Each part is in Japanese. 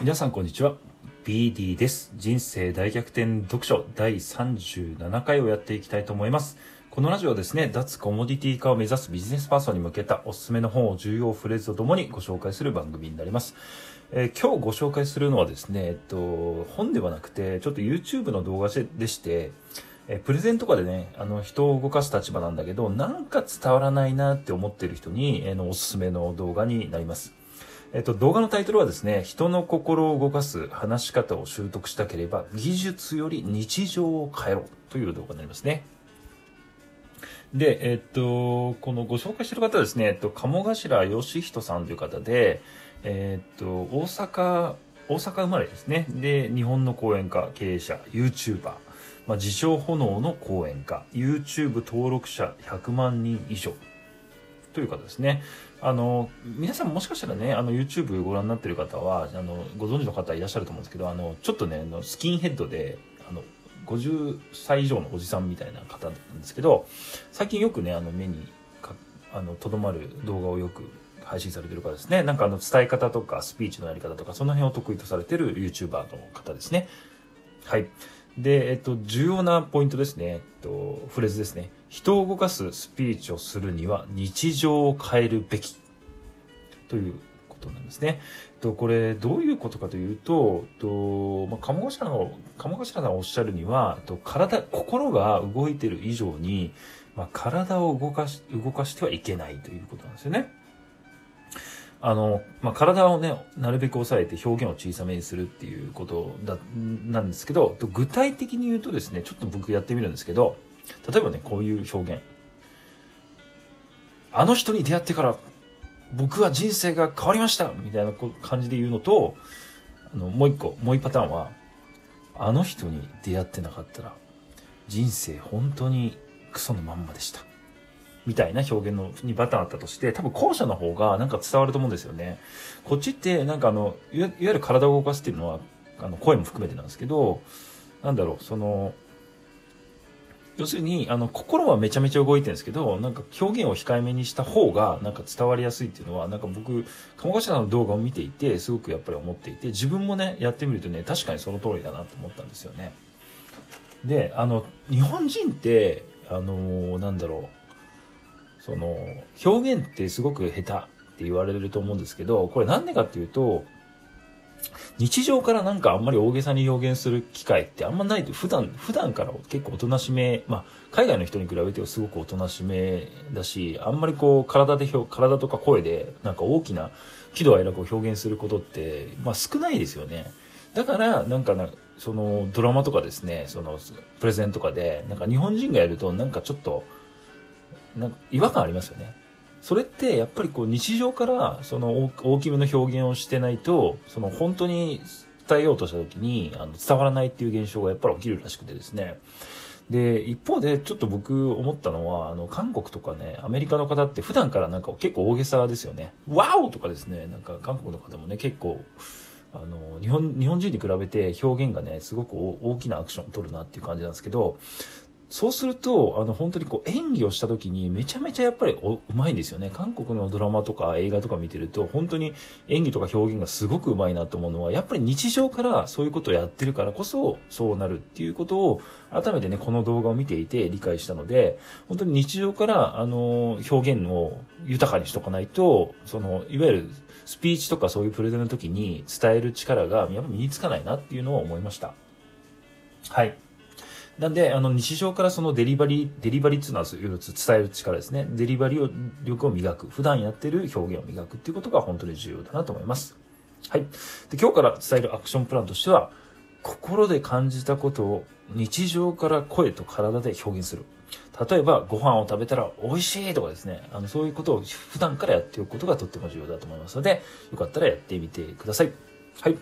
皆さんこんにちは。BD です。人生大逆転読書第37回をやっていきたいと思います。このラジオはですね脱コモディティ化を目指すビジネスパーソンに向けたおすすめの本を重要フレーズとともにご紹介する番組になります。えー、今日ご紹介するのはですね、えっと、本ではなくて、ちょっと YouTube の動画でして、え、プレゼンとかでね、あの、人を動かす立場なんだけど、なんか伝わらないなって思ってる人に、え、の、おすすめの動画になります。えっと、動画のタイトルはですね、人の心を動かす話し方を習得したければ、技術より日常を変えろという動画になりますね。で、えっと、このご紹介している方はですね、えっと、鴨頭義人さんという方で、えっと、大阪、大阪生まれですね。で、日本の講演家、経営者、YouTuber、まあ、自称炎の講演家、YouTube 登録者100万人以上という方ですね。あの、皆さんもしかしたらね、あの、YouTube ご覧になってる方は、あの、ご存知の方いらっしゃると思うんですけど、あの、ちょっとね、あのスキンヘッドで、あの、50歳以上のおじさんみたいな方なんですけど、最近よくね、あの、目にか、あの、とどまる動画をよく配信されてる方ですね。なんかあの、伝え方とか、スピーチのやり方とか、その辺を得意とされてる YouTuber の方ですね。はい。で、えっと、重要なポイントですね。えっと、フレーズですね。人を動かすスピーチをするには日常を変えるべき。ということなんですね。と、これ、どういうことかというと、と、まあ、鴨頭の、鴨頭さんおっしゃるには、と、体、心が動いてる以上に、まあ、体を動かし、動かしてはいけないということなんですよね。あの、まあ、体をね、なるべく抑えて表現を小さめにするっていうことだ、なんですけど、具体的に言うとですね、ちょっと僕やってみるんですけど、例えばね、こういう表現。あの人に出会ってから僕は人生が変わりましたみたいな感じで言うのと、あの、もう一個、もう一パターンは、あの人に出会ってなかったら、人生本当にクソのまんまでした。みたいな表現の2パターあったとして、多分後者の方がなんか伝わると思うんですよね。こっちってなんかあの、いわゆる体を動かすっていうのは、あの、声も含めてなんですけど、なんだろう、その、要するに、あの、心はめちゃめちゃ動いてるんですけど、なんか表現を控えめにした方が、なんか伝わりやすいっていうのは、なんか僕、鴨頭の動画を見ていて、すごくやっぱり思っていて、自分もね、やってみるとね、確かにその通りだなと思ったんですよね。で、あの、日本人って、あの、なんだろう、その、表現ってすごく下手って言われると思うんですけど、これなんでかっていうと、日常からなんかあんまり大げさに表現する機会ってあんまないと、普段、普段から結構おとなしめ、まあ、海外の人に比べてはすごくおとなしめだし、あんまりこう、体で表、体とか声で、なんか大きな喜怒哀楽を表現することって、まあ少ないですよね。だから、なんかな、そのドラマとかですね、そのプレゼンとかで、なんか日本人がやるとなんかちょっと、なんか違和感ありますよね。それってやっぱりこう日常からその大きめの表現をしてないと、その本当に伝えようとした時にあの伝わらないっていう現象がやっぱり起きるらしくてですね。で、一方でちょっと僕思ったのは、あの、韓国とかね、アメリカの方って普段からなんか結構大げさですよね。ワオとかですね、なんか韓国の方もね、結構、あの、日本、日本人に比べて表現がね、すごく大きなアクションを取るなっていう感じなんですけど、そうすると、あの、本当にこう、演技をした時にめちゃめちゃやっぱりおうまいんですよね。韓国のドラマとか映画とか見てると、本当に演技とか表現がすごくうまいなと思うのは、やっぱり日常からそういうことをやってるからこそ、そうなるっていうことを、改めてね、この動画を見ていて理解したので、本当に日常から、あの、表現を豊かにしとかないと、その、いわゆるスピーチとかそういうプレゼンの時に伝える力がやっぱ身につかないなっていうのを思いました。はい。なんで、あの、日常からそのデリバリー、デリバリーっていうのは伝える力ですね。デリバリーを、力を磨く。普段やってる表現を磨くっていうことが本当に重要だなと思います。はい。で、今日から伝えるアクションプランとしては、心で感じたことを日常から声と体で表現する。例えば、ご飯を食べたら美味しいとかですね、あの、そういうことを普段からやっておくことがとっても重要だと思いますので、よかったらやってみてください。はい。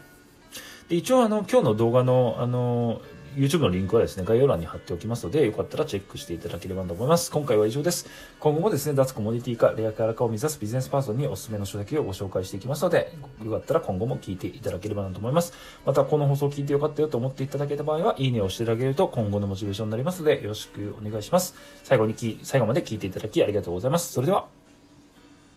で、一応あの、今日の動画の、あの、YouTube のリンクはですね、概要欄に貼っておきますので、よかったらチェックしていただければと思います。今回は以上です。今後もですね、脱コモディティ化、レアキャラ化を目指すビジネスパーソンにおすすめの書籍をご紹介していきますので、よかったら今後も聞いていただければなと思います。また、この放送を聞いてよかったよと思っていただけた場合は、いいねを押していただけると今後のモチベーションになりますので、よろしくお願いします。最後にき、最後まで聞いていただきありがとうございます。それでは、